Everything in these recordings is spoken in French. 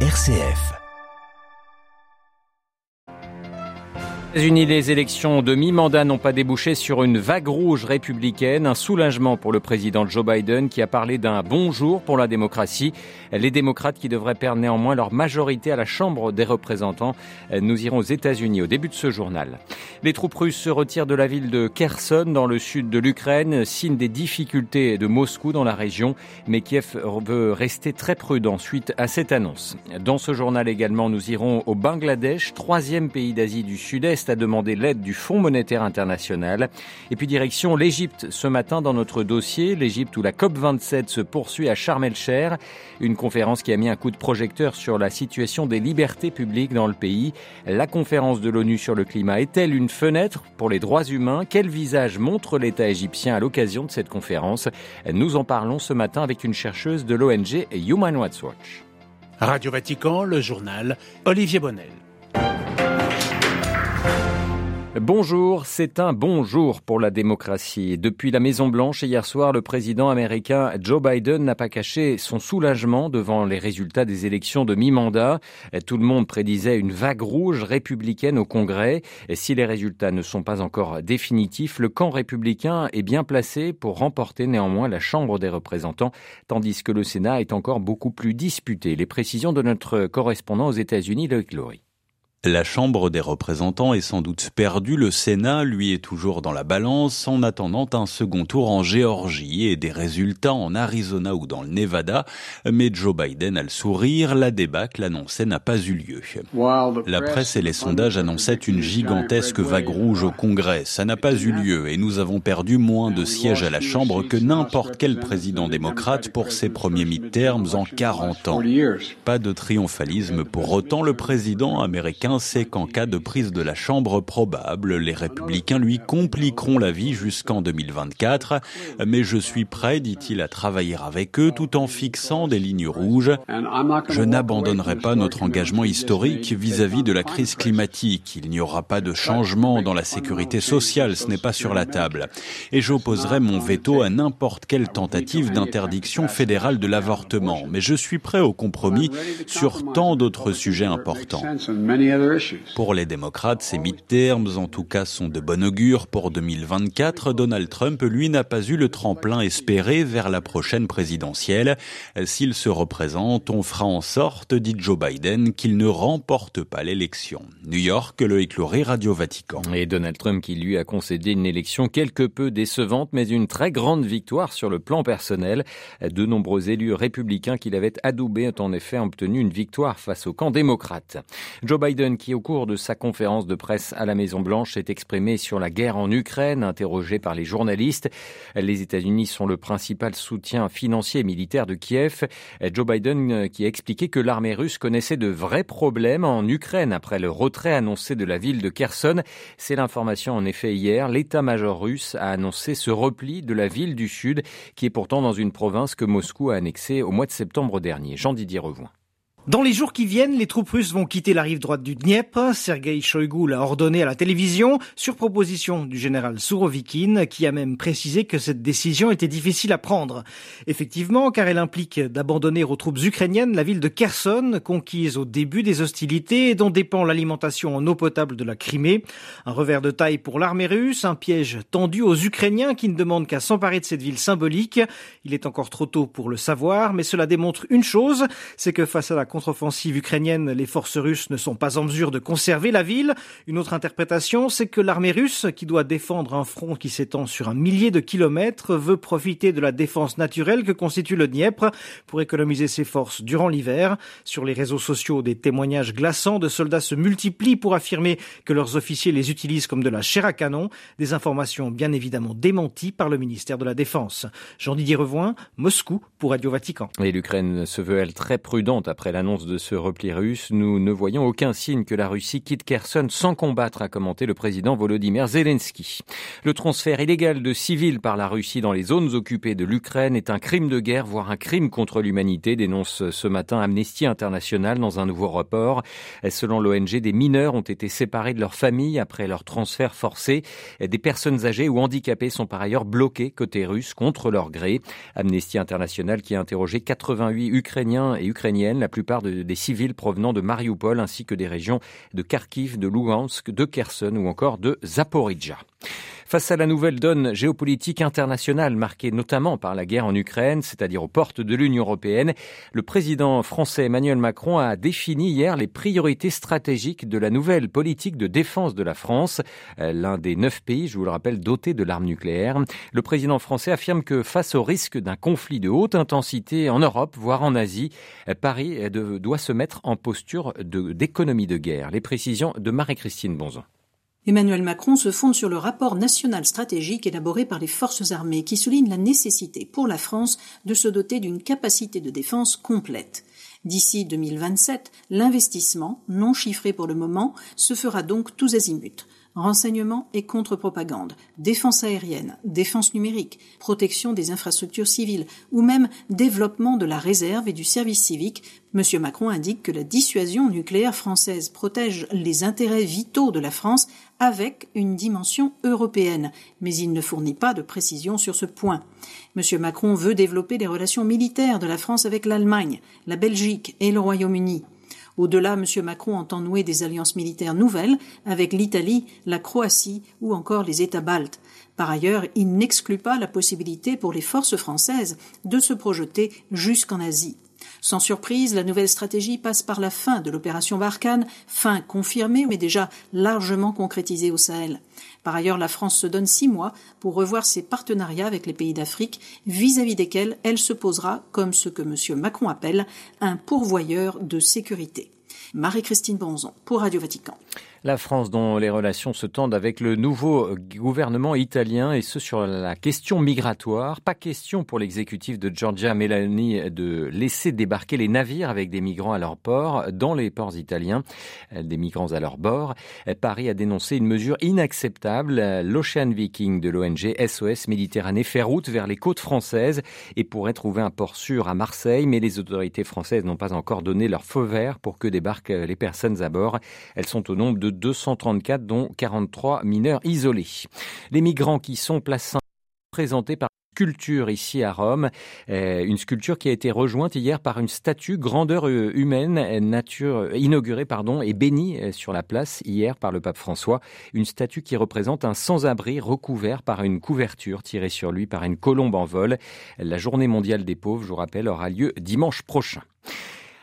RCF. États-Unis, les élections de mi-mandat n'ont pas débouché sur une vague rouge républicaine, un soulagement pour le président Joe Biden qui a parlé d'un bon jour pour la démocratie. Les démocrates qui devraient perdre néanmoins leur majorité à la Chambre des représentants. Nous irons aux États-Unis au début de ce journal. Les troupes russes se retirent de la ville de Kherson dans le sud de l'Ukraine, signe des difficultés de Moscou dans la région, mais Kiev veut rester très prudent suite à cette annonce. Dans ce journal également, nous irons au Bangladesh, troisième pays d'Asie du Sud-Est a demandé l'aide du Fonds monétaire international. Et puis direction l'Égypte ce matin dans notre dossier, l'Égypte où la COP27 se poursuit à Sharm el-Cher, une conférence qui a mis un coup de projecteur sur la situation des libertés publiques dans le pays. La conférence de l'ONU sur le climat est-elle une fenêtre pour les droits humains? Quel visage montre l'État égyptien à l'occasion de cette conférence? Nous en parlons ce matin avec une chercheuse de l'ONG Human Rights Watch. Radio Vatican, le journal Olivier Bonnel. Bonjour, c'est un bon jour pour la démocratie. Depuis la Maison Blanche hier soir, le président américain Joe Biden n'a pas caché son soulagement devant les résultats des élections de mi-mandat. Tout le monde prédisait une vague rouge républicaine au Congrès. Si les résultats ne sont pas encore définitifs, le camp républicain est bien placé pour remporter néanmoins la Chambre des représentants, tandis que le Sénat est encore beaucoup plus disputé. Les précisions de notre correspondant aux États-Unis, Loïc Laurie. La Chambre des représentants est sans doute perdue, le Sénat, lui, est toujours dans la balance en attendant un second tour en Géorgie et des résultats en Arizona ou dans le Nevada. Mais Joe Biden a le sourire, la débâcle annoncée n'a pas eu lieu. La presse et les sondages annonçaient une gigantesque vague rouge au Congrès. Ça n'a pas eu lieu et nous avons perdu moins de sièges à la Chambre que n'importe quel président démocrate pour ses premiers midterms en 40 ans. Pas de triomphalisme pour autant, le président américain c'est qu'en cas de prise de la Chambre probable, les républicains lui compliqueront la vie jusqu'en 2024. Mais je suis prêt, dit-il, à travailler avec eux tout en fixant des lignes rouges. Je n'abandonnerai pas notre engagement historique vis-à-vis de la crise climatique. Il n'y aura pas de changement dans la sécurité sociale, ce n'est pas sur la table. Et j'opposerai mon veto à n'importe quelle tentative d'interdiction fédérale de l'avortement. Mais je suis prêt au compromis sur tant d'autres sujets importants. Pour les démocrates, ces midterms, en tout cas, sont de bon augure. Pour 2024, Donald Trump, lui, n'a pas eu le tremplin espéré vers la prochaine présidentielle. S'il se représente, on fera en sorte, dit Joe Biden, qu'il ne remporte pas l'élection. New York, le écloré Radio Vatican. Et Donald Trump qui lui a concédé une élection quelque peu décevante, mais une très grande victoire sur le plan personnel. De nombreux élus républicains qu'il avait adoubés ont en effet obtenu une victoire face au camp démocrate. Joe Biden qui, au cours de sa conférence de presse à la Maison-Blanche, s'est exprimé sur la guerre en Ukraine, interrogé par les journalistes. Les États-Unis sont le principal soutien financier et militaire de Kiev. Joe Biden euh, qui a expliqué que l'armée russe connaissait de vrais problèmes en Ukraine après le retrait annoncé de la ville de Kherson. C'est l'information en effet hier. L'état-major russe a annoncé ce repli de la ville du Sud, qui est pourtant dans une province que Moscou a annexée au mois de septembre dernier. Jean-Didier Revoin. Dans les jours qui viennent, les troupes russes vont quitter la rive droite du Dniepr. Sergei Shoigu l'a ordonné à la télévision sur proposition du général Sourovikine qui a même précisé que cette décision était difficile à prendre. Effectivement, car elle implique d'abandonner aux troupes ukrainiennes la ville de Kherson, conquise au début des hostilités et dont dépend l'alimentation en eau potable de la Crimée. Un revers de taille pour l'armée russe, un piège tendu aux Ukrainiens qui ne demandent qu'à s'emparer de cette ville symbolique. Il est encore trop tôt pour le savoir, mais cela démontre une chose, c'est que face à la contre-offensive ukrainienne, les forces russes ne sont pas en mesure de conserver la ville. Une autre interprétation, c'est que l'armée russe, qui doit défendre un front qui s'étend sur un millier de kilomètres, veut profiter de la défense naturelle que constitue le Dniepr pour économiser ses forces durant l'hiver. Sur les réseaux sociaux, des témoignages glaçants de soldats se multiplient pour affirmer que leurs officiers les utilisent comme de la chair à canon. Des informations bien évidemment démenties par le ministère de la Défense. Jean-Didier Revoin, Moscou pour Radio Vatican. Et l'Ukraine se veut, elle, très prudente après la annonce de ce repli russe, nous ne voyons aucun signe que la Russie quitte Kherson sans combattre, a commenté le président Volodymyr Zelensky. Le transfert illégal de civils par la Russie dans les zones occupées de l'Ukraine est un crime de guerre, voire un crime contre l'humanité, dénonce ce matin Amnesty International dans un nouveau rapport. Selon l'ONG, des mineurs ont été séparés de leur famille après leur transfert forcé. Des personnes âgées ou handicapées sont par ailleurs bloquées côté russe contre leur gré. Amnesty International qui a interrogé 88 Ukrainiens et Ukrainiennes, la plupart départ des civils provenant de Mariupol ainsi que des régions de Kharkiv, de Lugansk, de Kherson ou encore de Zaporizhia. Face à la nouvelle donne géopolitique internationale marquée notamment par la guerre en Ukraine, c'est-à-dire aux portes de l'Union européenne, le président français Emmanuel Macron a défini hier les priorités stratégiques de la nouvelle politique de défense de la France, euh, l'un des neuf pays, je vous le rappelle, dotés de l'arme nucléaire. Le président français affirme que face au risque d'un conflit de haute intensité en Europe, voire en Asie, euh, Paris euh, doit se mettre en posture d'économie de guerre. Les précisions de Marie-Christine Bonzon. Emmanuel Macron se fonde sur le rapport national stratégique élaboré par les forces armées qui souligne la nécessité pour la France de se doter d'une capacité de défense complète. D'ici 2027, l'investissement, non chiffré pour le moment, se fera donc tous azimuts renseignement et contre-propagande, défense aérienne, défense numérique, protection des infrastructures civiles ou même développement de la réserve et du service civique, M. Macron indique que la dissuasion nucléaire française protège les intérêts vitaux de la France avec une dimension européenne, mais il ne fournit pas de précision sur ce point. M. Macron veut développer les relations militaires de la France avec l'Allemagne, la Belgique et le Royaume-Uni. Au-delà, M. Macron entend nouer des alliances militaires nouvelles avec l'Italie, la Croatie ou encore les États baltes. Par ailleurs, il n'exclut pas la possibilité pour les forces françaises de se projeter jusqu'en Asie. Sans surprise, la nouvelle stratégie passe par la fin de l'opération Barkhane, fin confirmée mais déjà largement concrétisée au Sahel. Par ailleurs, la France se donne six mois pour revoir ses partenariats avec les pays d'Afrique, vis-à-vis desquels elle se posera comme ce que M. Macron appelle un pourvoyeur de sécurité. Marie-Christine Bonzon pour Radio Vatican. La France dont les relations se tendent avec le nouveau gouvernement italien et ce sur la question migratoire. Pas question pour l'exécutif de Giorgia Meloni de laisser débarquer les navires avec des migrants à leur port, dans les ports italiens, des migrants à leur bord. Paris a dénoncé une mesure inacceptable. L'Ocean Viking de l'ONG SOS Méditerranée fait route vers les côtes françaises et pourrait trouver un port sûr à Marseille, mais les autorités françaises n'ont pas encore donné leur feu vert pour que débarquent les personnes à bord. Elles sont au nombre de 234, dont 43 mineurs isolés. Les migrants qui sont placés présentés par sculpture ici à Rome, euh, une sculpture qui a été rejointe hier par une statue grandeur euh, humaine, nature inaugurée pardon et bénie euh, sur la place hier par le pape François, une statue qui représente un sans-abri recouvert par une couverture tirée sur lui par une colombe en vol. La journée mondiale des pauvres, je vous rappelle, aura lieu dimanche prochain.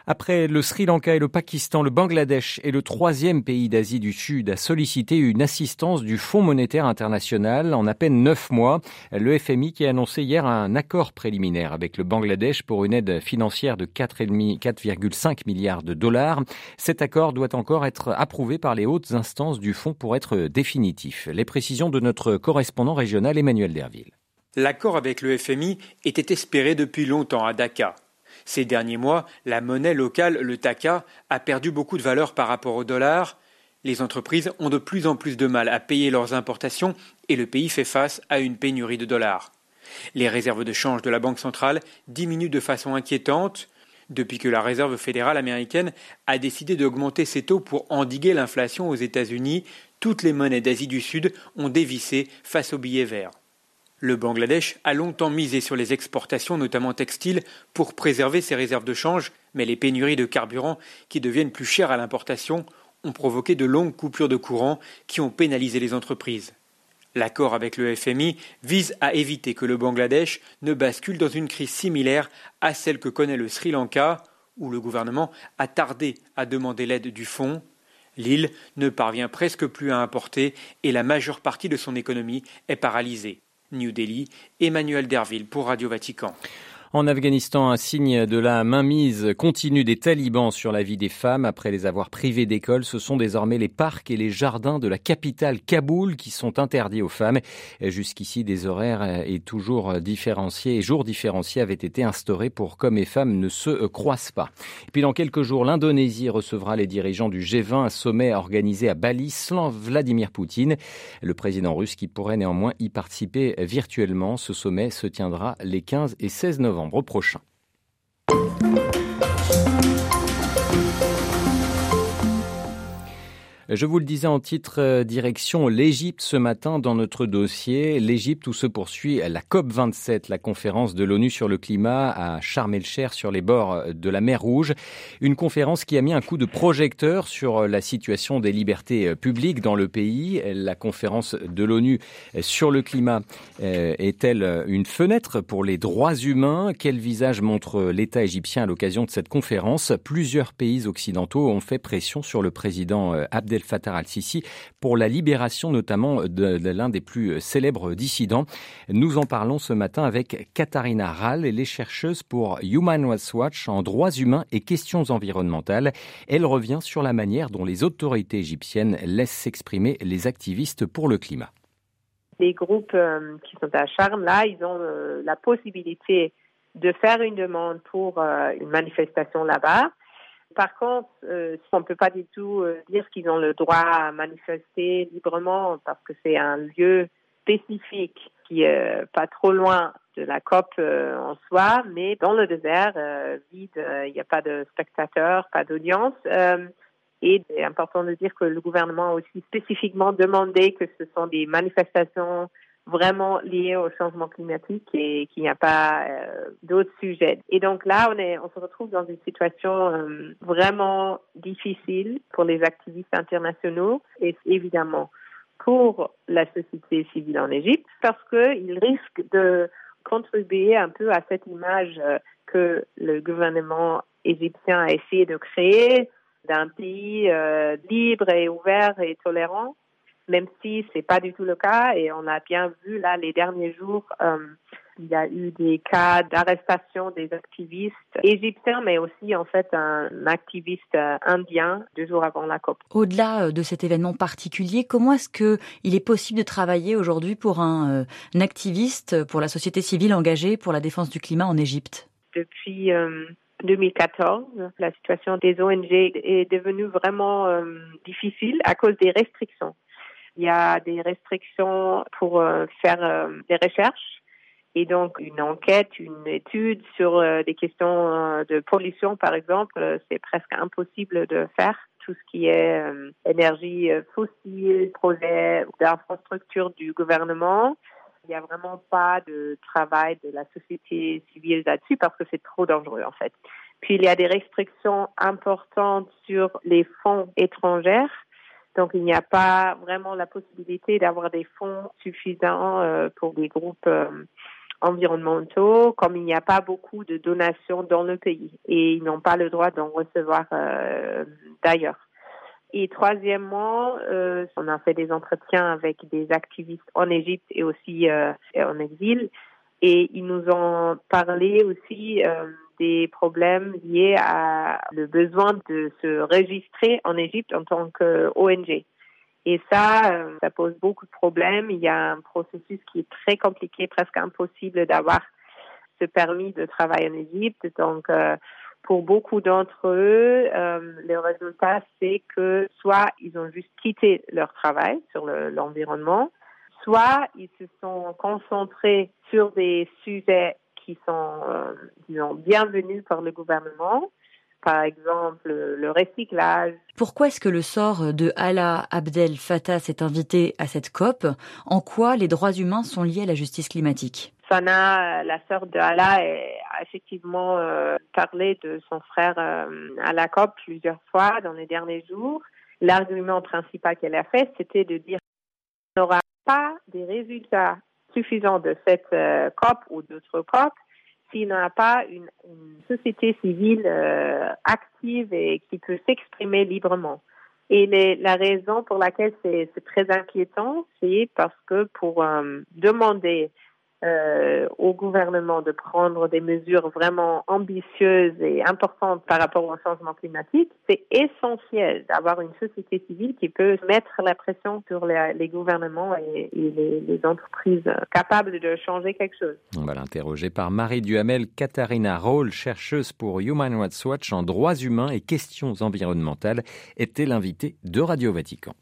Après le Sri Lanka et le Pakistan, le Bangladesh est le troisième pays d'Asie du Sud à solliciter une assistance du Fonds monétaire international en à peine neuf mois. Le FMI qui a annoncé hier un accord préliminaire avec le Bangladesh pour une aide financière de 4,5 milliards de dollars. Cet accord doit encore être approuvé par les hautes instances du fonds pour être définitif. Les précisions de notre correspondant régional Emmanuel Derville. L'accord avec le FMI était espéré depuis longtemps à Dakar. Ces derniers mois, la monnaie locale, le taka, a perdu beaucoup de valeur par rapport au dollar. Les entreprises ont de plus en plus de mal à payer leurs importations et le pays fait face à une pénurie de dollars. Les réserves de change de la Banque centrale diminuent de façon inquiétante depuis que la Réserve fédérale américaine a décidé d'augmenter ses taux pour endiguer l'inflation aux États-Unis. Toutes les monnaies d'Asie du Sud ont dévissé face aux billets verts. Le Bangladesh a longtemps misé sur les exportations, notamment textiles, pour préserver ses réserves de change, mais les pénuries de carburant, qui deviennent plus chères à l'importation, ont provoqué de longues coupures de courant qui ont pénalisé les entreprises. L'accord avec le FMI vise à éviter que le Bangladesh ne bascule dans une crise similaire à celle que connaît le Sri Lanka, où le gouvernement a tardé à demander l'aide du fonds. L'île ne parvient presque plus à importer et la majeure partie de son économie est paralysée. New Delhi, Emmanuel Derville pour Radio Vatican. En Afghanistan, un signe de la mainmise continue des talibans sur la vie des femmes. Après les avoir privées d'école, ce sont désormais les parcs et les jardins de la capitale Kaboul qui sont interdits aux femmes. Jusqu'ici, des horaires et toujours différenciés et jours différenciés avaient été instaurés pour qu'hommes et femmes ne se croisent pas. Et puis dans quelques jours, l'Indonésie recevra les dirigeants du G20, un sommet organisé à Bali sans Vladimir Poutine. Le président russe qui pourrait néanmoins y participer virtuellement. Ce sommet se tiendra les 15 et 16 novembre prochain. Je vous le disais en titre, euh, direction l'Égypte ce matin dans notre dossier. L'Égypte où se poursuit la COP27, la conférence de l'ONU sur le climat à Sharm el-Cher sur les bords de la mer Rouge. Une conférence qui a mis un coup de projecteur sur la situation des libertés publiques dans le pays. La conférence de l'ONU sur le climat euh, est-elle une fenêtre pour les droits humains? Quel visage montre l'État égyptien à l'occasion de cette conférence? Plusieurs pays occidentaux ont fait pression sur le président euh, Abdel Fattah al-Sisi pour la libération notamment de, l'un des plus célèbres dissidents. Nous en parlons ce matin avec Katharina Rall, elle est chercheuse pour Human Rights Watch en droits humains et questions environnementales. Elle revient sur la manière dont les autorités égyptiennes laissent s'exprimer les activistes pour le climat les groupes euh, qui sont à Charme, là, ils ont euh, la possibilité de faire une demande pour euh, une manifestation là-bas. Par contre, on ne peut pas du tout dire qu'ils ont le droit à manifester librement parce que c'est un lieu spécifique qui est pas trop loin de la COP en soi, mais dans le désert, vide, il n'y a pas de spectateurs, pas d'audience. Et c'est important de dire que le gouvernement a aussi spécifiquement demandé que ce sont des manifestations vraiment liées au changement climatique et qu'il n'y a pas euh, d'autres sujets. Et donc là, on, est, on se retrouve dans une situation euh, vraiment difficile pour les activistes internationaux et évidemment pour la société civile en Égypte parce qu'ils risquent de contribuer un peu à cette image euh, que le gouvernement égyptien a essayé de créer d'un pays libre et ouvert et tolérant, même si c'est pas du tout le cas. Et on a bien vu là les derniers jours, euh, il y a eu des cas d'arrestation des activistes égyptiens, mais aussi en fait un activiste euh, indien deux jours avant la COP. Au-delà de cet événement particulier, comment est-ce que il est possible de travailler aujourd'hui pour un, un, activiste, pour la société civile engagée pour la défense du climat en Égypte? Depuis 2014, la situation des ONG est devenue vraiment euh, difficile à cause des restrictions. Il y a des restrictions pour euh, faire euh, des recherches et donc une enquête, une étude sur des questions de pollution, par exemple, c'est presque impossible de faire tout ce qui est énergie fossile, projet d'infrastructure du gouvernement. Il n'y a vraiment pas de travail de la société civile là-dessus parce que c'est trop dangereux en fait. Puis il y a des restrictions importantes sur les fonds étrangers. Donc il n'y a pas vraiment la possibilité d'avoir des fonds suffisants euh, pour des groupes euh, environnementaux, comme il n'y a pas beaucoup de donations dans le pays et ils n'ont pas le droit d'en recevoir euh, d'ailleurs. Et troisièmement, euh, on a fait des entretiens avec des activistes en Égypte et aussi euh, en exil. Et ils nous ont parlé aussi euh, des problèmes liés à le besoin de se registrer en Égypte en tant qu'ONG. Et ça, euh, ça pose beaucoup de problèmes. Il y a un processus qui est très compliqué, presque impossible d'avoir ce permis de travail en Égypte. Donc, euh, pour beaucoup d'entre eux, euh, le résultat, c'est que soit ils ont juste quitté leur travail sur l'environnement, soit ils se sont concentrés sur des sujets qui sont, euh, disons, bienvenus par le gouvernement, par exemple le recyclage. Pourquoi est-ce que le sort de Allah Abdel Fattah s'est invité à cette COP? En quoi les droits humains sont liés à la justice climatique? Sana, la sœur de Allah, a effectivement euh, parlé de son frère euh, à la COP plusieurs fois dans les derniers jours. L'argument principal qu'elle a fait, c'était de dire qu'on n'aura pas des résultats suffisants de cette euh, COP ou d'autres COP s'il n'y a pas une, société civile active et qui peut s'exprimer librement. Et la raison pour laquelle c'est très inquiétant, c'est parce que pour demander euh, au gouvernement de prendre des mesures vraiment ambitieuses et importantes par rapport au changement climatique, c'est essentiel d'avoir une société civile qui peut mettre la pression sur les, gouvernements et, les, entreprises capables de changer quelque chose. On va l'interroger par Marie Duhamel, Katharina Roll, chercheuse pour Human Rights Watch en droits humains et questions environnementales, était l'invitée de Radio Vatican.